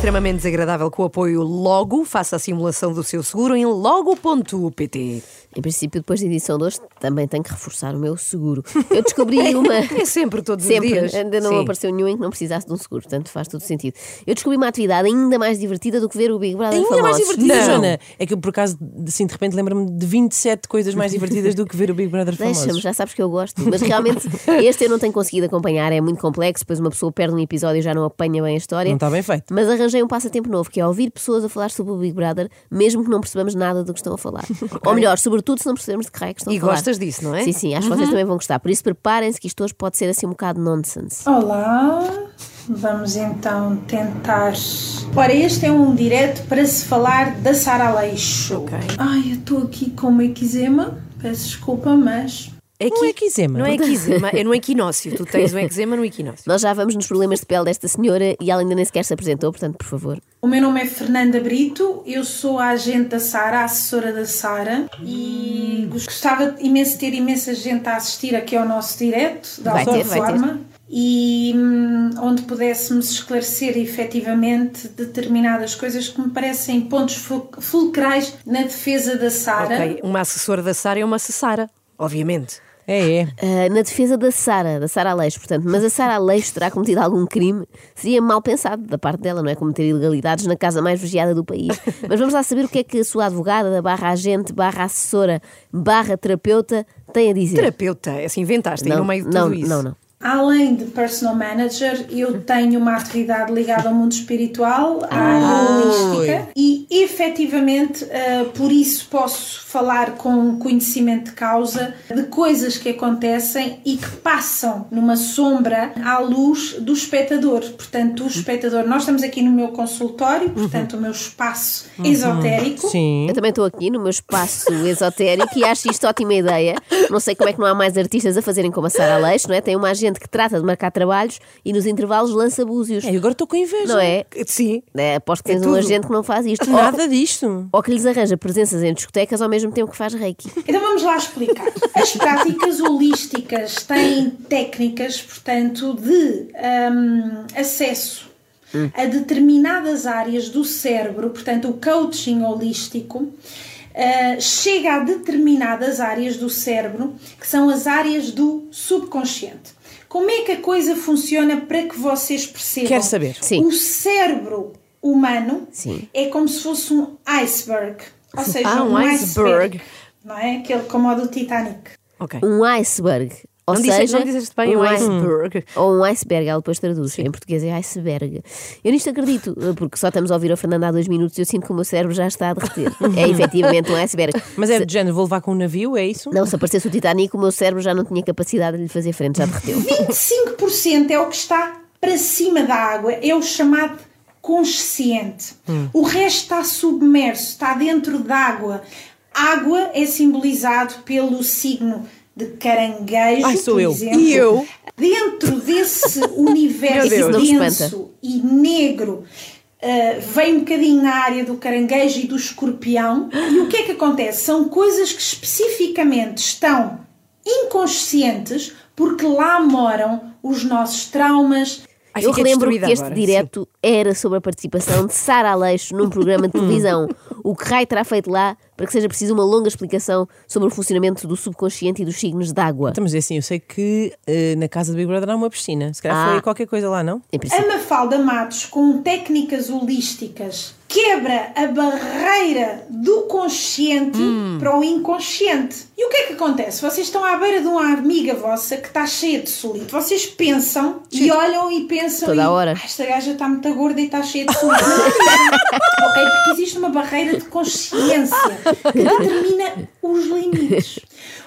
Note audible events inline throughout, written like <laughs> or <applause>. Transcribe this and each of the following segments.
Extremamente desagradável com o apoio Logo. Faça a simulação do seu seguro em logo.pt. Em princípio, depois da edição de hoje, também tenho que reforçar o meu seguro. Eu descobri <laughs> uma. É sempre, todos Sempre, os dias. ainda não Sim. apareceu nenhum em que não precisasse de um seguro, portanto faz todo sentido. Eu descobri uma atividade ainda mais divertida do que ver o Big Brother Ainda mais famosos. divertida, Não. Joana. É que eu, por acaso, assim, de repente lembro-me de 27 coisas mais divertidas do que ver o Big Brother Deixa-me, famosos. já sabes que eu gosto. Mas realmente, este eu não tenho conseguido acompanhar, é muito complexo. Depois uma pessoa perde um episódio e já não apanha bem a história. Não está bem feito. Mas arranjei um passatempo novo, que é ouvir pessoas a falar sobre o Big Brother, mesmo que não percebamos nada do que estão a falar. <laughs> Ou melhor, sobretudo se não percebemos de que raio é que estão E a falar. gostas disso, não é? Sim, sim, acho que vocês também vão gostar. Por isso, preparem-se que isto hoje pode ser assim um bocado nonsense. Olá, vamos então tentar. Ora, este é um direto para se falar da Sara Aleixo. Ok. Ai, eu estou aqui com uma eczema, peço desculpa, mas. É Não é eczema. Não é eczema, é no equinócio. Tu tens um eczema no equinócio. Nós já vamos nos problemas de pele desta senhora e ela ainda nem sequer se apresentou, portanto, por favor. O meu nome é Fernanda Brito, eu sou a agente da Sara, a assessora da Sara e gostava imenso de ter imensa gente a assistir aqui ao nosso direto, da Vai ter, vai forma. E hum, onde pudéssemos esclarecer efetivamente determinadas coisas que me parecem pontos ful- fulcrais na defesa da Sara. Ok, uma assessora da Sara é uma assessora, obviamente. É, é. Ah, na defesa da Sara, da Sara Aleixo, portanto, mas a Sara Aleixo terá cometido algum crime? Seria mal pensado da parte dela, não é? Cometer ilegalidades na casa mais vigiada do país. <laughs> Mas vamos lá saber o que é que a sua advogada, da barra agente, barra assessora, barra terapeuta, tem a dizer. Terapeuta, é assim, inventaste aí não, no meio de não, tudo isso. não, não. Além de personal manager, eu tenho uma atividade ligada ao mundo espiritual, à área holística e efetivamente eh, por isso posso falar com conhecimento de causa de coisas que acontecem e que passam numa sombra à luz do espectador. Portanto, o espectador, nós estamos aqui no meu consultório, portanto, o meu espaço esotérico. Sim. Eu também estou aqui no meu espaço esotérico e acho isto ótima ideia. Não sei como é que não há mais artistas a fazerem como a Sara Aleixo, não é? Tem uma agente que trata de marcar trabalhos e nos intervalos lança búzios. É, agora estou com inveja. Não é? Sim. É, aposto que É tens um agente que não faz isto. Nada disto. Ou que lhes arranja presenças em discotecas ao mesmo tempo que faz reiki. <laughs> Então vamos lá explicar. As práticas holísticas têm técnicas, portanto, de hum, acesso a determinadas áreas do cérebro, portanto, o coaching holístico. uh, chega a determinadas áreas do cérebro que são as áreas do subconsciente. Como é que a coisa funciona para que vocês percebam? Quero saber. Sim. O cérebro humano Sim. é como se fosse um iceberg. Ou seja, Ah, um iceberg. não é? Aquele como o do Titanic. Ok. Um iceberg. Ou Não, disse, seja, não disseste bem um ice- iceberg. Ou um iceberg, ela depois traduz. Em português é iceberg. Eu nisto acredito, porque só estamos a ouvir a Fernanda há dois minutos e eu sinto que o meu cérebro já está a derreter. <laughs> É efetivamente um iceberg. Mas é Se- de género, vou levar com um navio, é isso? Não, se aparecesse o Titanic, o meu cérebro já não tinha capacidade de lhe fazer frente, já derreteu. <laughs> 25% é o que está para cima da água, é o chamado consciente. O resto está submerso, está dentro d'água. Água é simbolizado pelo signo de caranguejo, Ai, sou por eu. exemplo. E eu? Dentro desse <laughs> universo denso e negro, uh, vem um bocadinho na área do caranguejo e do escorpião. E o que é que acontece? São coisas que especificamente estão inconscientes porque lá moram os nossos traumas. Ai, Eu relembro destruída que este agora, direto era sobre a participação de Sara Aleixo num programa de televisão. <laughs> O que raio terá feito lá para que seja preciso uma longa explicação sobre o funcionamento do subconsciente e dos signos de água? Então, é assim, eu sei que eh, na casa do Big Brother há uma piscina. Se calhar Ah. foi qualquer coisa lá, não? A. Mafalda Matos, com técnicas holísticas, quebra a barreira do consciente para o inconsciente. E o que é que acontece? Vocês estão à beira de uma amiga vossa que está cheia de solito. Vocês pensam e olham e pensam. Toda e, a hora. "Ah, esta gaja está muito gorda e está cheia de solito. <laughs> ok? Porque existe uma barreira de consciência que <laughs> determina os limites.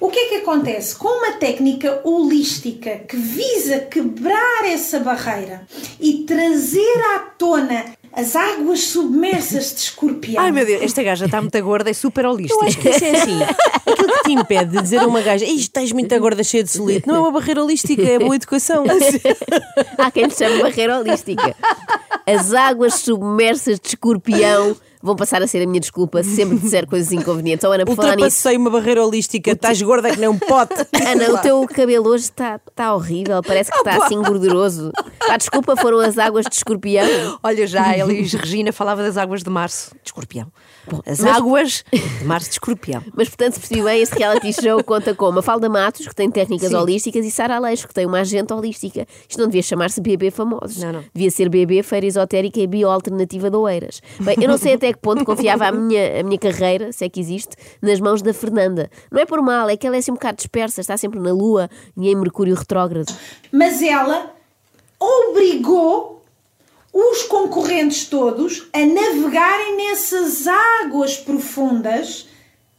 O que é que acontece? Com uma técnica holística que visa quebrar essa barreira e trazer à tona as águas submersas de escorpião. Ai meu Deus, esta gaja está muito gorda e super holística. Eu acho que isso é assim. Aquilo que te impede de dizer a uma gaja isto estás muito gorda, cheia de solito, não é uma barreira holística, é boa educação. <laughs> Há quem lhe chame barreira holística. As águas submersas de escorpião vão passar a ser a minha desculpa se sempre disser coisas inconvenientes. Oh, Ana, por falar nisso. Uma barreira holística, estás gorda que nem um pote. Ana, o teu cabelo hoje está tá horrível, parece que está assim gorduroso. A desculpa foram as águas de escorpião. Olha, já a Elis Regina falava das águas de março de escorpião. As águas de março de escorpião. <laughs> Mas, portanto, se percebi bem, este reality show conta com Mafalda Matos, que tem técnicas Sim. holísticas, e Sara Aleixo, que tem uma agente holística. Isto não devia chamar-se BB Famosos. Não, não. Devia ser BB Feira Esotérica e Bioalternativa de Oeiras. Bem, eu não sei <laughs> até que ponto confiava a minha, a minha carreira, se é que existe, nas mãos da Fernanda. Não é por mal, é que ela é assim um bocado dispersa, está sempre na Lua e em Mercúrio retrógrado. Mas ela obrigou os concorrentes todos a navegarem nessas águas profundas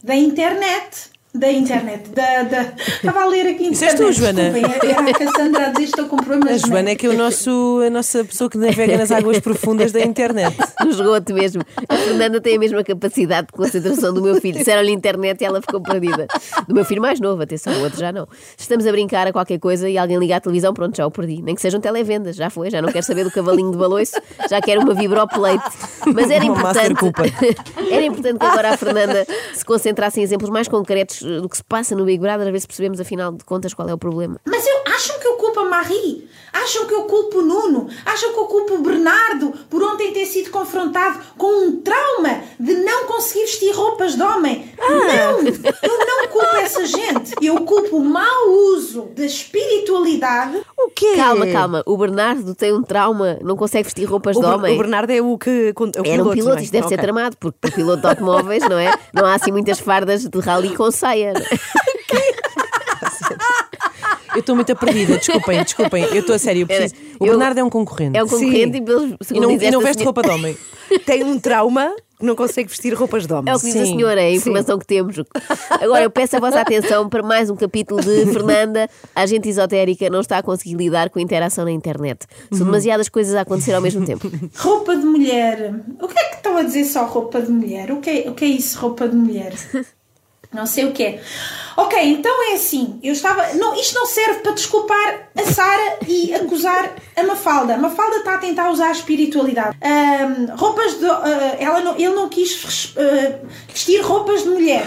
da internet. Da internet, da, da... Estava a ler aqui Isso és internet. tu, Joana? Desculpem, era a Cassandra a dizer estou com problemas A Joana é que é o nosso, a nossa pessoa que navega nas águas profundas da internet. <laughs> No esgoto mesmo. A Fernanda tem a mesma capacidade de concentração do meu filho. Disseram-lhe internet e ela ficou perdida. Do meu filho mais novo, atenção, o outro já não. Se estamos a brincar a qualquer coisa e alguém liga à televisão, pronto, já o perdi. Nem que sejam televendas, já foi, já não quero saber do cavalinho de baloiço, já quero uma vibroplate. Mas era importante. <laughs> Era importante que agora a Fernanda se concentrasse em exemplos mais concretos do que se passa no Big Brother, a ver se percebemos afinal de contas qual é o problema. Mas eu, acham que eu culpo a Marie? Acham que eu culpo o Nuno? Acham que eu culpo o Bernardo por ontem ter sido confrontado com um trauma de não conseguir vestir roupas de homem? Não! Eu não culpo essa gente. Eu culpo o mau uso da espiritualidade quê? Calma, calma. O Bernardo tem um trauma, não consegue vestir roupas O, de homem. o Bernardo é o que. É o Era um piloto, é? isto deve ser Ok. tramado, porque o piloto de automóveis, não é? Não há assim muitas fardas de rally com saia. <laughs> Eu estou muito perdida, desculpem, desculpem. Eu estou a sério, eu preciso. O Eu- Bernardo é um concorrente. É um concorrente Sim. e, pelos, E não, e não veste senhora- roupa de homem. <laughs> Tem um trauma que não consegue vestir roupas de homem. É o que diz a Sim, senhora, é a informação que temos. Agora, eu peço a vossa atenção para mais um capítulo de Fernanda, a agente esotérica não está a conseguir lidar com a interação na internet. São demasiadas coisas a acontecer ao mesmo tempo. <laughs> Roupa de mulher. O que é que estão a dizer só roupa de mulher? O que é, o que é isso, roupa de mulher? Não sei o que. Ok, então é assim. Eu estava. Não, isto não serve para desculpar a Sara e acusar a Mafalda. A Mafalda está a tentar usar a espiritualidade. Ahm, roupas de. ah, ela não, ele não quis ah, vestir roupas de mulher.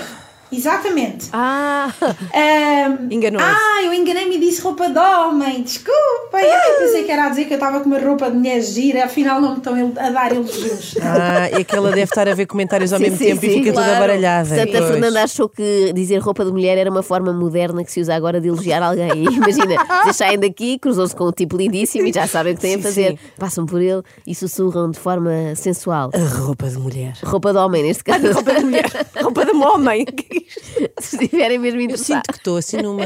Exatamente. Ah, <laughs> Ahm, Enganou-se. Ah, eu enganei-me e disse roupa de homem. Desculpem. Ai, pensei que era a dizer que eu estava com uma roupa de mulher gira. Afinal, não me estão a dar elogios. <laughs> Ah, é que ela deve estar a ver comentários ao Sim, mesmo sim, tempo e sim, fica toda claro. baralhada. Portanto, a Pois. Fernanda achou que dizer roupa de mulher era uma forma moderna que se usa agora de elogiar alguém. E <laughs> imagina, saem daqui, cruzam-se com um tipo lindíssimo e já sabem o que têm a fazer. sim. Passam por ele e sussurram de forma sensual. A roupa de mulher. Roupa de homem, neste caso. roupa de mulher. roupa de homem. <laughs> Se estiverem mesmo Eu interessados. sinto que estou assim numa,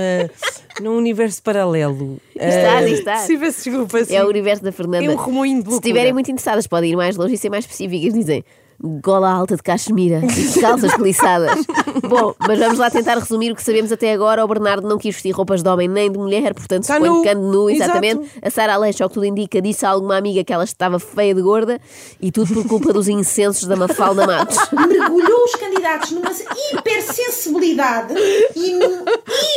num universo paralelo. Estás, Ah, estás. Se desculpa. É o universo da Fernanda. É um remoinho de Se estiverem muito interessadas, podem ir mais longe e ser mais específicas. Dizem gola alta de cachemira e calças peliçadas. Bom, mas vamos lá tentar resumir o que sabemos até agora. O Bernardo não quis vestir roupas de homem nem de mulher, portanto Está suponho nu. que ande nu, exatamente. Exato. A Sara Aleixo, ao que tudo indica, disse a alguma amiga que ela estava feia de gorda e tudo por culpa dos incensos da Mafalda Matos. mergulhou os candidatos numa hipersensibilidade e num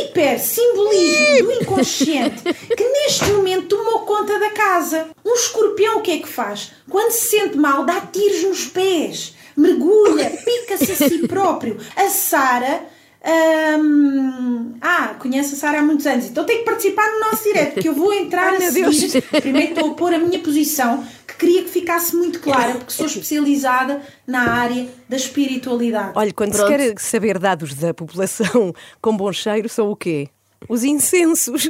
hipersimbolismo do inconsciente que neste momento tomou conta da casa. Um escorpião o que é que faz? Quando se sente mal, dá tiros nos pés, mergulha, <laughs> pica-se a si próprio. A Sara. hum, ah, conhece a Sara há muitos anos, então tem que participar no nosso direto, porque eu vou entrar Ai, a seguir. Primeiro estou a pôr a minha posição, que queria que ficasse muito clara, porque sou especializada na área da espiritualidade. Olha, quando Pronto. se quer saber dados da população com bom cheiro, são o quê? Os incensos.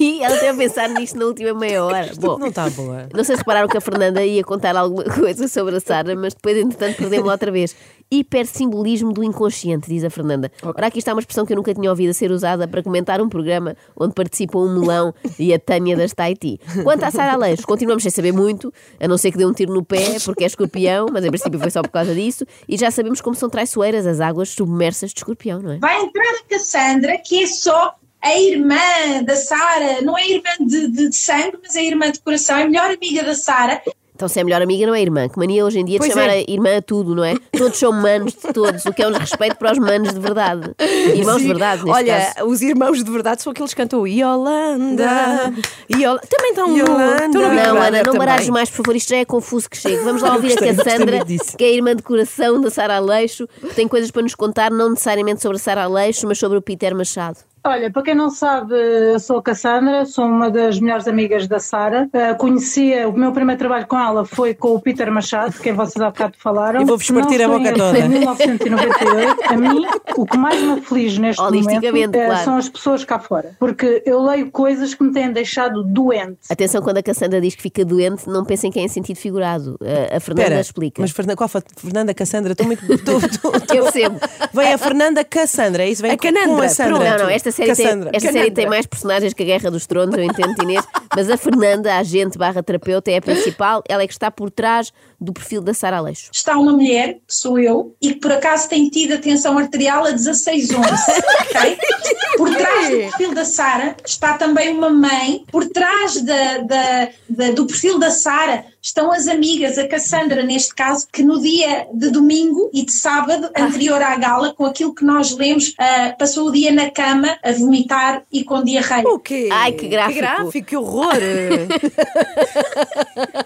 E ela teve a pensar nisto na última meia hora. Bom, Não está boa. Não sei se repararam que a Fernanda ia contar alguma coisa sobre a Sara, mas depois, entretanto, perdemos-la outra vez. Hipersimbolismo do inconsciente, diz a Fernanda. Ora, aqui está uma expressão que eu nunca tinha ouvido a ser usada para comentar um programa onde participam um melão <laughs> e a Tânia das Tahiti. Quanto à Sara Aleixo, continuamos sem saber muito, a não ser que dê um tiro no pé, porque é escorpião, mas em princípio foi só por causa disso, e já sabemos como são traiçoeiras as águas submersas de escorpião, não é? Vai entrar a Cassandra, que é só a irmã da Sara, não é irmã de, de, de sangue, mas é irmã de coração, é a melhor amiga da Sara. Então, se é melhor amiga, não é irmã. Que mania hoje em dia de Pois chamar é. a irmã a tudo, não é? Todos são manos de todos, o que é um respeito para os manos de verdade. Irmãos de Sim. verdade, neste Olha, caso. os irmãos de verdade são aqueles que cantam Yolanda. Yola... Também estão no. Yolanda. estão no Big Não, Brother Ana, não também. baralhes mais, por favor, isto já é confuso que chega. Vamos lá ouvir a gostei, gostei Cassandra, muito disso. que é a irmã de coração da Sara Aleixo, que tem coisas para nos contar, não necessariamente sobre a Sara Aleixo, mas sobre o Peter Machado. Olha, para quem não sabe, eu sou a Cassandra, sou uma das melhores amigas da Sara. Uh, conhecia, o meu primeiro trabalho com ela foi com o Peter Machado, quem vocês há bocado falaram. E vou-vos partir a boca toda. Em 1998, a mim, o que mais me aflige neste momento uh, claro. são as pessoas cá fora. Porque eu leio coisas que me têm deixado doente. Atenção, quando a Cassandra diz que fica doente, não pensem que é em sentido figurado. A, a Fernanda Espera, explica. mas Fernanda, qual foi? Fernanda Cassandra? Estou muito. estou- estou- estou- <laughs> Eu percebo. Vem a Fernanda Cassandra, é isso? Vem A com- a Sandra. pronto. Não, não, esta série, tem, Cassandra. esta série tem mais personagens que a Guerra dos Tronos, eu entendo, Inês, <laughs> mas a Fernanda, a agente barra terapeuta, é a principal, ela é que está por trás do perfil da Sara Aleixo. Está uma mulher, que sou eu, e que por acaso tem tido a tensão arterial a 16 11, <laughs> ok? Por trás do perfil da Sara está também uma mãe, por trás da, da- da- do perfil da Sara estão as amigas, a Cassandra neste caso, que no dia de domingo e de sábado, anterior à gala, com aquilo que nós lemos, ah, passou o dia na cama a vomitar e com diarreia. O quê? Ai, que gráfico. Que gráfico, que horror. <laughs>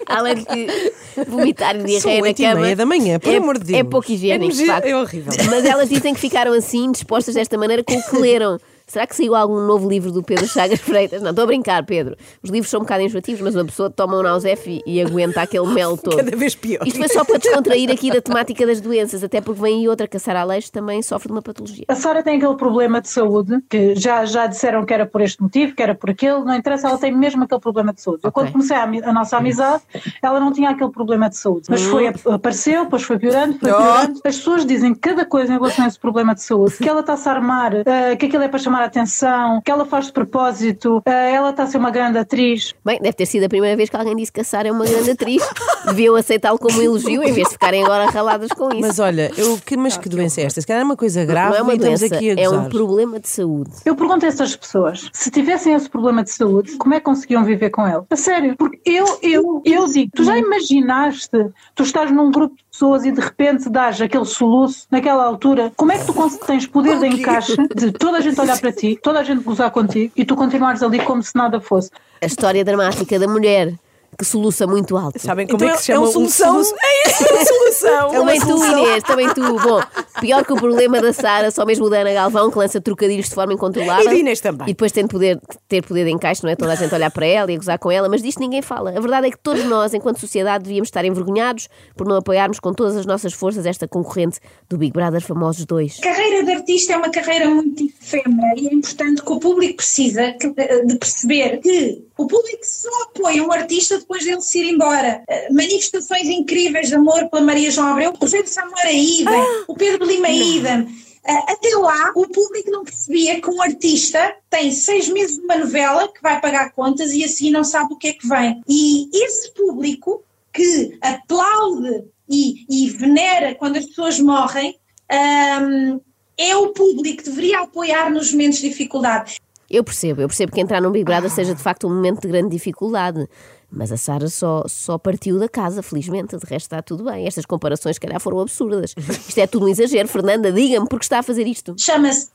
Além de que vomitar e diarreia São na cama. meia da manhã, por é, amor de Deus. É pouco higiênico, de É facto. é horrível. Mas elas dizem que ficaram assim, dispostas desta maneira, com o que leram. Será que saiu algum novo livro do Pedro Chagas <laughs> Freitas? Não, estou a brincar, Pedro. Os livros são um bocado enjoativos, mas uma pessoa toma um Nausef e, e aguenta aquele <laughs> mel todo. Cada vez pior. Isto foi só para descontrair aqui da temática das doenças, até porque vem aí outra que a Sara Aleixo também sofre de uma patologia. A Sara tem aquele problema de saúde, que já, já disseram que era por este motivo, que era por aquele, não interessa, ela tem mesmo aquele problema de saúde. Eu, Ok. quando comecei a, a nossa amizade, ela não tinha aquele problema de saúde. Mas foi, apareceu, depois foi piorando, foi piorando. As pessoas dizem cada coisa em relação a esse problema de saúde, que ela está-se a armar, eh, que aquilo é para chamar a atenção, que ela faz de propósito, eh, ela está a ser uma grande atriz. Bem, deve ter sido a primeira vez que alguém disse que a Sara é uma grande atriz. <laughs> Deviam aceitá-lo como um elogio em vez de ficarem agora raladas com isso. Mas olha, eu, que, mas que doença é esta? Se calhar é uma coisa grave não é uma e doença, aqui a é um problema de saúde. Eu pergunto a essas pessoas, se tivessem esse problema de saúde, como é que conseguiam viver com ele? A sério, porque eu, eu, eu digo, tu já imaginaste, tu estás num grupo de pessoas e de repente dás aquele soluço naquela altura, como é que tu tens poder de encaixe de toda a gente olhar para ti, toda a gente gozar contigo e tu continuares ali como se nada fosse? A história dramática da mulher que soluça muito alto. Sabem como Então é que se é chama um solução. soluço? É isso, uma solução. <laughs> Também tu, Inês, também tu. Bom, pior que o problema da Sara, só mesmo o da Ana Galvão, que lança trocadilhos de forma incontrolável. E de Inês também. E depois tem poder, ter poder de encaixe, não é? Toda a gente olhar para ela e gozar com ela, mas disto ninguém fala. A verdade é que todos nós, enquanto sociedade, devíamos estar envergonhados por não apoiarmos com todas as nossas forças esta concorrente do Big Brother Famosos 2. A carreira de artista é uma carreira muito efêmera e é importante que o público precisa que- de perceber que o público só apoia um artista depois dele se ir embora. Eh, Manifestações incríveis de amor pela Maria João Abreu, o Pedro Samora Idem, o Pedro Lima Idem. Eh, Até lá, o público não percebia que um artista tem seis meses de uma novela que vai pagar contas e assim não sabe o que é que vem. E esse público que aplaude e, e venera quando as pessoas morrem, ahm, é o público que deveria apoiar nos momentos de dificuldade. Eu percebo, eu percebo que entrar num Big Brother seja de facto um momento de grande dificuldade. Mas a Sara só, só partiu da casa, felizmente. De resto está tudo bem. Estas comparações, se calhar, foram absurdas. Isto é tudo um exagero. Fernanda, diga-me porque está a fazer isto. Chama-se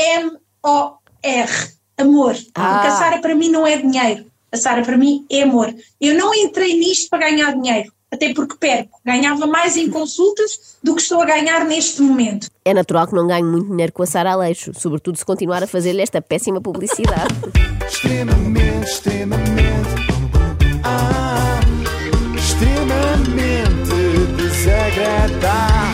A-M-O-R, amor. Porque a Sara para mim não é dinheiro. A Sara, para mim, é amor. Eu não entrei nisto para ganhar dinheiro, até porque perco. Ganhava mais em consultas do que estou a ganhar neste momento. É natural que não ganhe muito dinheiro com a Sara Aleixo, sobretudo se continuar a fazer-lhe esta péssima publicidade. <laughs> extremamente, extremamente. Ah, extremamente desagradável.